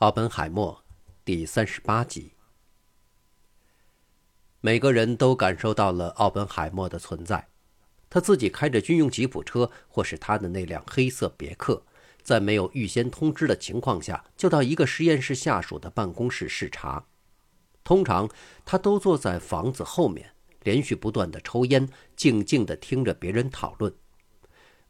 奥本海默，第三十八集。每个人都感受到了奥本海默的存在。他自己开着军用吉普车，或是他的那辆黑色别克，在没有预先通知的情况下，就到一个实验室下属的办公室视察。通常，他都坐在房子后面，连续不断的抽烟，静静的听着别人讨论。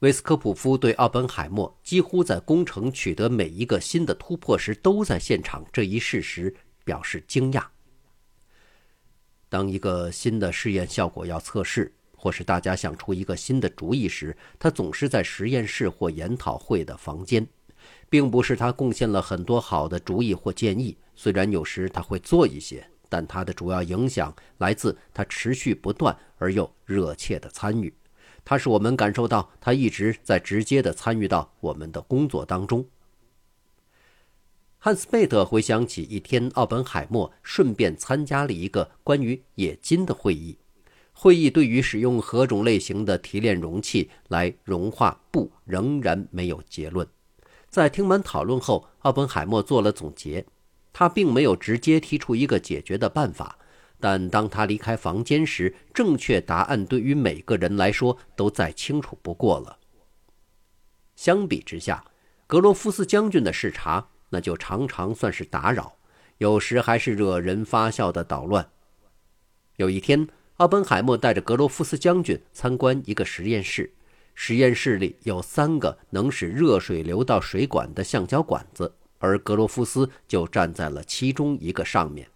维斯科普夫对奥本海默几乎在工程取得每一个新的突破时都在现场这一事实表示惊讶。当一个新的试验效果要测试，或是大家想出一个新的主意时，他总是在实验室或研讨会的房间，并不是他贡献了很多好的主意或建议。虽然有时他会做一些，但他的主要影响来自他持续不断而又热切的参与。他使我们感受到他一直在直接的参与到我们的工作当中。汉斯贝特回想起一天，奥本海默顺便参加了一个关于冶金的会议。会议对于使用何种类型的提炼容器来融化布仍然没有结论。在听完讨论后，奥本海默做了总结。他并没有直接提出一个解决的办法。但当他离开房间时，正确答案对于每个人来说都再清楚不过了。相比之下，格罗夫斯将军的视察那就常常算是打扰，有时还是惹人发笑的捣乱。有一天，奥本海默带着格罗夫斯将军参观一个实验室，实验室里有三个能使热水流到水管的橡胶管子，而格罗夫斯就站在了其中一个上面。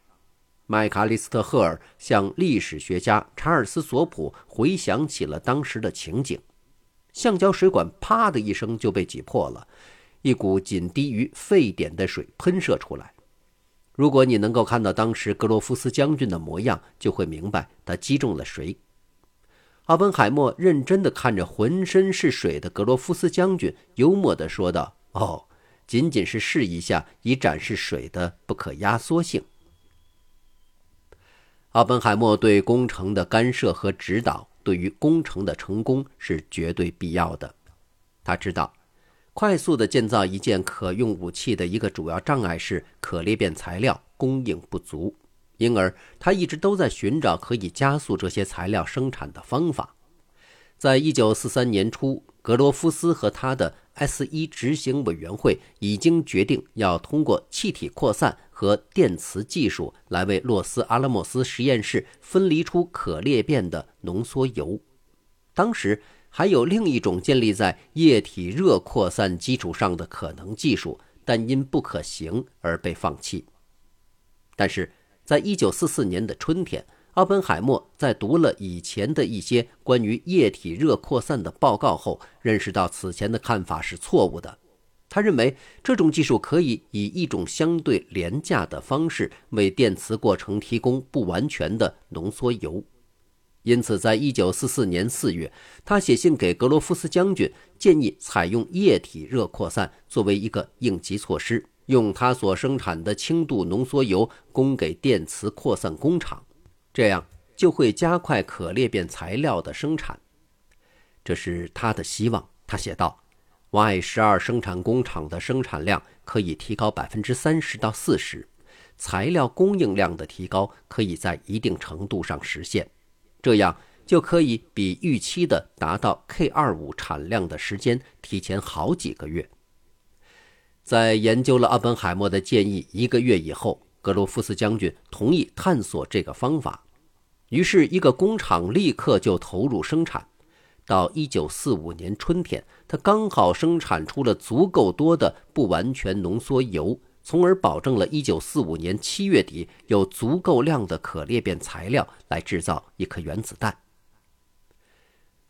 麦卡利斯特·赫尔向历史学家查尔斯·索普回想起了当时的情景：橡胶水管“啪”的一声就被挤破了，一股仅低于沸点的水喷射出来。如果你能够看到当时格罗夫斯将军的模样，就会明白他击中了谁。奥本海默认真地看着浑身是水的格罗夫斯将军，幽默地说道：“哦，仅仅是试一下，以展示水的不可压缩性。”奥本海默对工程的干涉和指导，对于工程的成功是绝对必要的。他知道，快速的建造一件可用武器的一个主要障碍是可裂变材料供应不足，因而他一直都在寻找可以加速这些材料生产的方法。在一九四三年初，格罗夫斯和他的 S 一执行委员会已经决定要通过气体扩散。和电磁技术来为洛斯阿拉莫斯实验室分离出可裂变的浓缩铀。当时还有另一种建立在液体热扩散基础上的可能技术，但因不可行而被放弃。但是，在一九四四年的春天，奥本海默在读了以前的一些关于液体热扩散的报告后，认识到此前的看法是错误的。他认为这种技术可以以一种相对廉价的方式为电磁过程提供不完全的浓缩铀，因此，在一九四四年四月，他写信给格罗夫斯将军，建议采用液体热扩散作为一个应急措施，用他所生产的轻度浓缩铀供给电磁扩散工厂，这样就会加快可裂变材料的生产。这是他的希望，他写道。Y 十二生产工厂的生产量可以提高百分之三十到四十，材料供应量的提高可以在一定程度上实现，这样就可以比预期的达到 K 二五产量的时间提前好几个月。在研究了奥本海默的建议一个月以后，格罗夫斯将军同意探索这个方法，于是，一个工厂立刻就投入生产。到一九四五年春天，他刚好生产出了足够多的不完全浓缩铀，从而保证了一九四五年七月底有足够量的可裂变材料来制造一颗原子弹。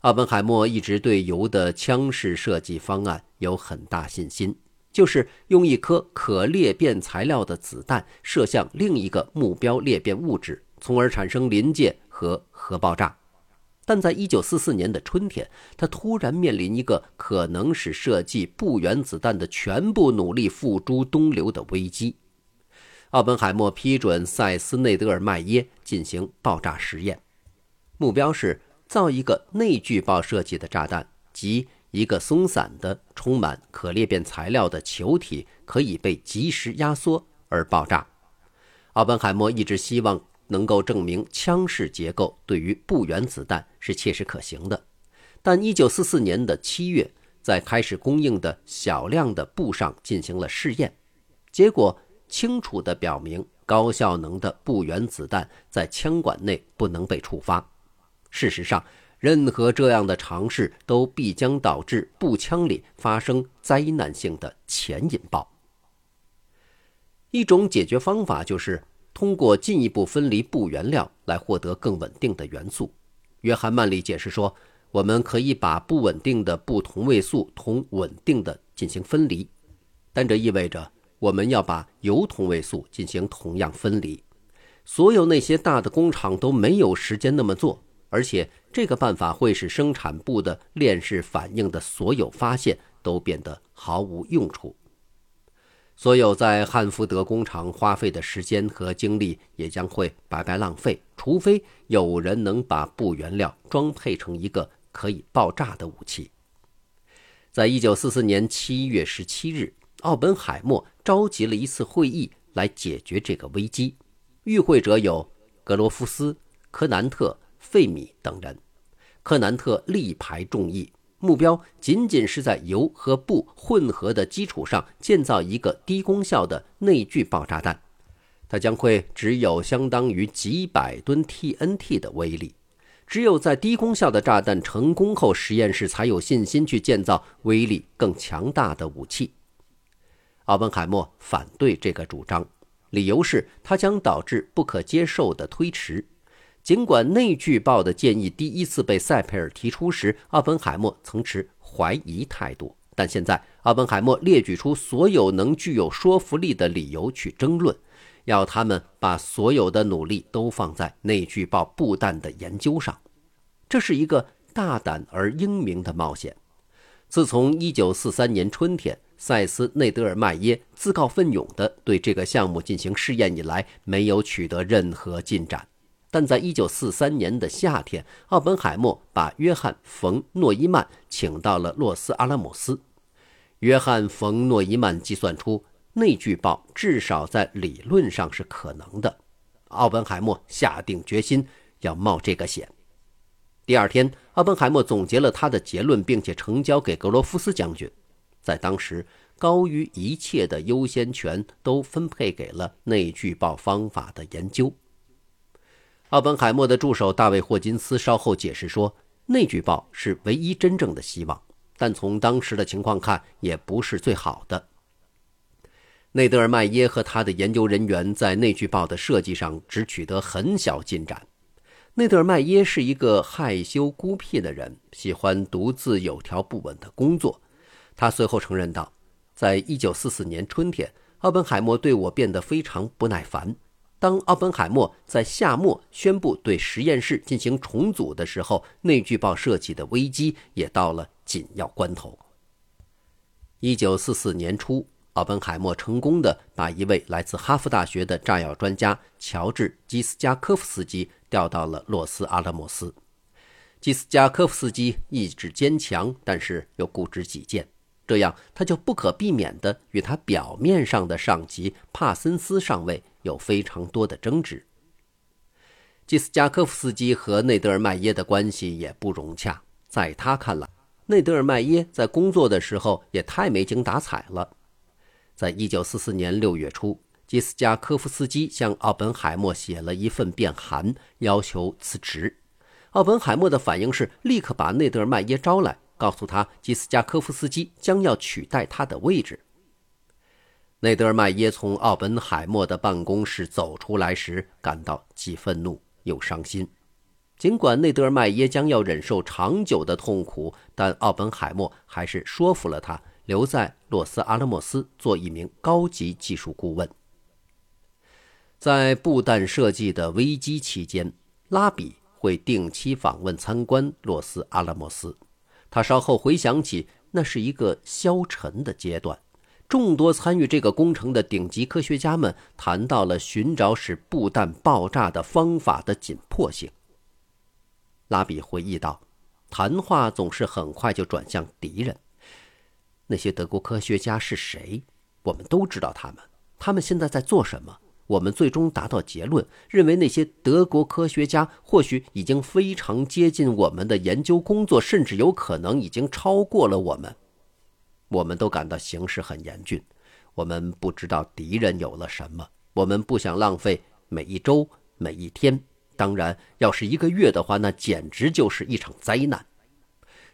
奥本海默一直对铀的枪式设计方案有很大信心，就是用一颗可裂变材料的子弹射向另一个目标裂变物质，从而产生临界和核爆炸。但在一九四四年的春天，他突然面临一个可能使设计不原子弹的全部努力付诸东流的危机。奥本海默批准塞斯内德尔麦耶进行爆炸实验，目标是造一个内聚爆设计的炸弹，即一个松散的、充满可裂变材料的球体可以被及时压缩而爆炸。奥本海默一直希望能够证明枪式结构对于布原子弹是切实可行的，但1944年的7月，在开始供应的小量的布上进行了试验，结果清楚地表明高效能的布原子弹在枪管内不能被触发。事实上，任何这样的尝试都必将导致步枪里发生灾难性的前引爆。一种解决方法就是通过进一步分离不原料来获得更稳定的元素。约翰·曼利解释说：“我们可以把不稳定的不同位素同稳定的进行分离，但这意味着我们要把铀同位素进行同样分离。所有那些大的工厂都没有时间那么做。”而且，这个办法会使生产部的链式反应的所有发现都变得毫无用处。所有在汉福德工厂花费的时间和精力也将会白白浪费，除非有人能把布原料装配成一个可以爆炸的武器。在一九四四年七月十七日，奥本海默召集了一次会议来解决这个危机。与会者有格罗夫斯、科南特。费米等人，克南特力排众议，目标仅仅是在油和布混合的基础上建造一个低功效的内聚爆炸弹，它将会只有相当于几百吨 TNT 的威力。只有在低功效的炸弹成功后，实验室才有信心去建造威力更强大的武器。奥本海默反对这个主张，理由是它将导致不可接受的推迟。尽管内聚报的建议第一次被塞佩尔提出时，奥本海默曾持怀疑态度，但现在奥本海默列举出所有能具有说服力的理由去争论，要他们把所有的努力都放在内聚报布弹的研究上。这是一个大胆而英明的冒险。自从1943年春天，塞斯内德尔迈耶自告奋勇地对这个项目进行试验以来，没有取得任何进展。但在1943年的夏天，奥本海默把约翰·冯·诺依曼请到了洛斯阿拉莫斯。约翰·冯·诺依曼计算出内聚爆至少在理论上是可能的。奥本海默下定决心要冒这个险。第二天，奥本海默总结了他的结论，并且呈交给格罗夫斯将军。在当时，高于一切的优先权都分配给了内聚爆方法的研究。奥本海默的助手大卫·霍金斯稍后解释说：“内聚报是唯一真正的希望，但从当时的情况看，也不是最好的。”内德尔迈耶和他的研究人员在内聚报的设计上只取得很小进展。内德尔迈耶是一个害羞孤僻的人，喜欢独自有条不紊的工作。他随后承认道：“在1944年春天，奥本海默对我变得非常不耐烦。”当奥本海默在夏末宣布对实验室进行重组的时候，内聚报设计的危机也到了紧要关头。一九四四年初，奥本海默成功的把一位来自哈佛大学的炸药专家乔治·基斯加科夫斯基调到了洛斯阿拉莫斯。基斯加科夫斯基意志坚强，但是又固执己见，这样他就不可避免的与他表面上的上级帕森斯上尉。有非常多的争执。基斯加科夫斯基和内德尔迈耶的关系也不融洽，在他看来，内德尔迈耶在工作的时候也太没精打采了。在一九四四年六月初，基斯加科夫斯基向奥本海默写了一份便函，要求辞职。奥本海默的反应是立刻把内德尔迈耶招来，告诉他基斯加科夫斯基将要取代他的位置。内德尔迈耶从奥本海默的办公室走出来时，感到既愤怒又伤心。尽管内德尔迈耶将要忍受长久的痛苦，但奥本海默还是说服了他留在洛斯阿拉莫斯做一名高级技术顾问。在布弹设计的危机期间，拉比会定期访问参观洛斯阿拉莫斯。他稍后回想起，那是一个消沉的阶段。众多参与这个工程的顶级科学家们谈到了寻找使布弹爆炸的方法的紧迫性。拉比回忆道：“谈话总是很快就转向敌人。那些德国科学家是谁？我们都知道他们。他们现在在做什么？我们最终达到结论，认为那些德国科学家或许已经非常接近我们的研究工作，甚至有可能已经超过了我们。我们都感到形势很严峻。我们不知道敌人有了什么。我们不想浪费每一周、每一天。当然，要是一个月的话，那简直就是一场灾难。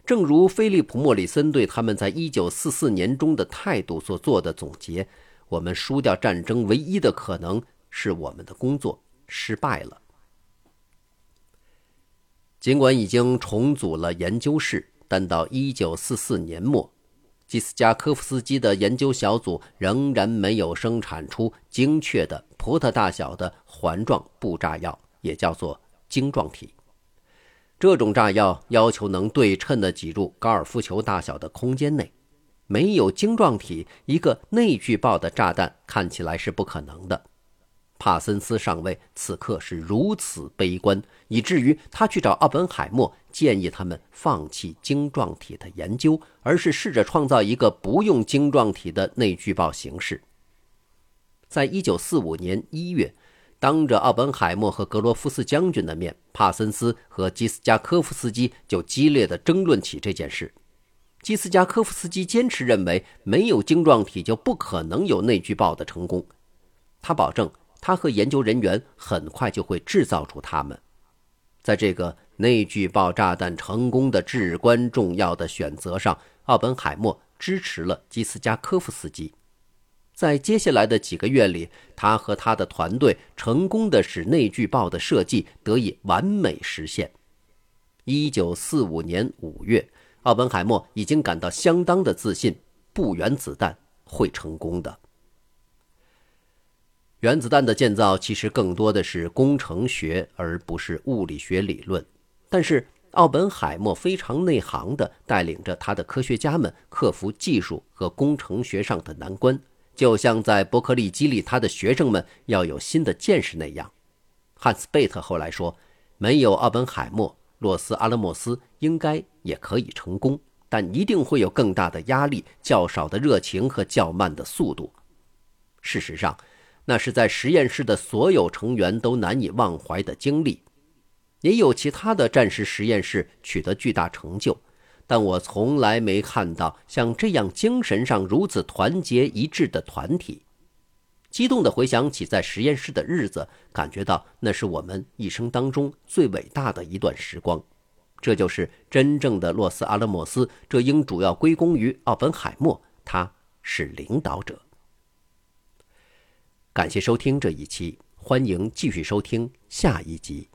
正如菲利普·莫里森对他们在一九四四年中的态度所做的总结。我们输掉战争唯一的可能是我们的工作失败了。尽管已经重组了研究室，但到一九四四年末，基斯加科夫斯基的研究小组仍然没有生产出精确的葡萄大小的环状布炸药，也叫做晶状体。这种炸药要求能对称地挤入高尔夫球大小的空间内。没有晶状体，一个内聚爆的炸弹看起来是不可能的。帕森斯上尉此刻是如此悲观，以至于他去找奥本海默，建议他们放弃晶状体的研究，而是试着创造一个不用晶状体的内聚爆形式。在一九四五年一月，当着奥本海默和格罗夫斯将军的面，帕森斯和基斯加科夫斯基就激烈的争论起这件事。基斯加科夫斯基坚持认为，没有晶状体就不可能有内聚爆的成功。他保证，他和研究人员很快就会制造出它们。在这个内聚爆炸弹成功的至关重要的选择上，奥本海默支持了基斯加科夫斯基。在接下来的几个月里，他和他的团队成功的使内聚爆的设计得以完美实现。一九四五年五月。奥本海默已经感到相当的自信，不原子弹会成功的。原子弹的建造其实更多的是工程学，而不是物理学理论。但是奥本海默非常内行的带领着他的科学家们克服技术和工程学上的难关，就像在伯克利激励他的学生们要有新的见识那样。汉斯·贝特后来说：“没有奥本海默。”洛斯阿拉莫斯应该也可以成功，但一定会有更大的压力、较少的热情和较慢的速度。事实上，那是在实验室的所有成员都难以忘怀的经历。也有其他的战时实验室取得巨大成就，但我从来没看到像这样精神上如此团结一致的团体。激动地回想起在实验室的日子，感觉到那是我们一生当中最伟大的一段时光。这就是真正的洛斯阿拉莫斯，这应主要归功于奥本海默，他是领导者。感谢收听这一期，欢迎继续收听下一集。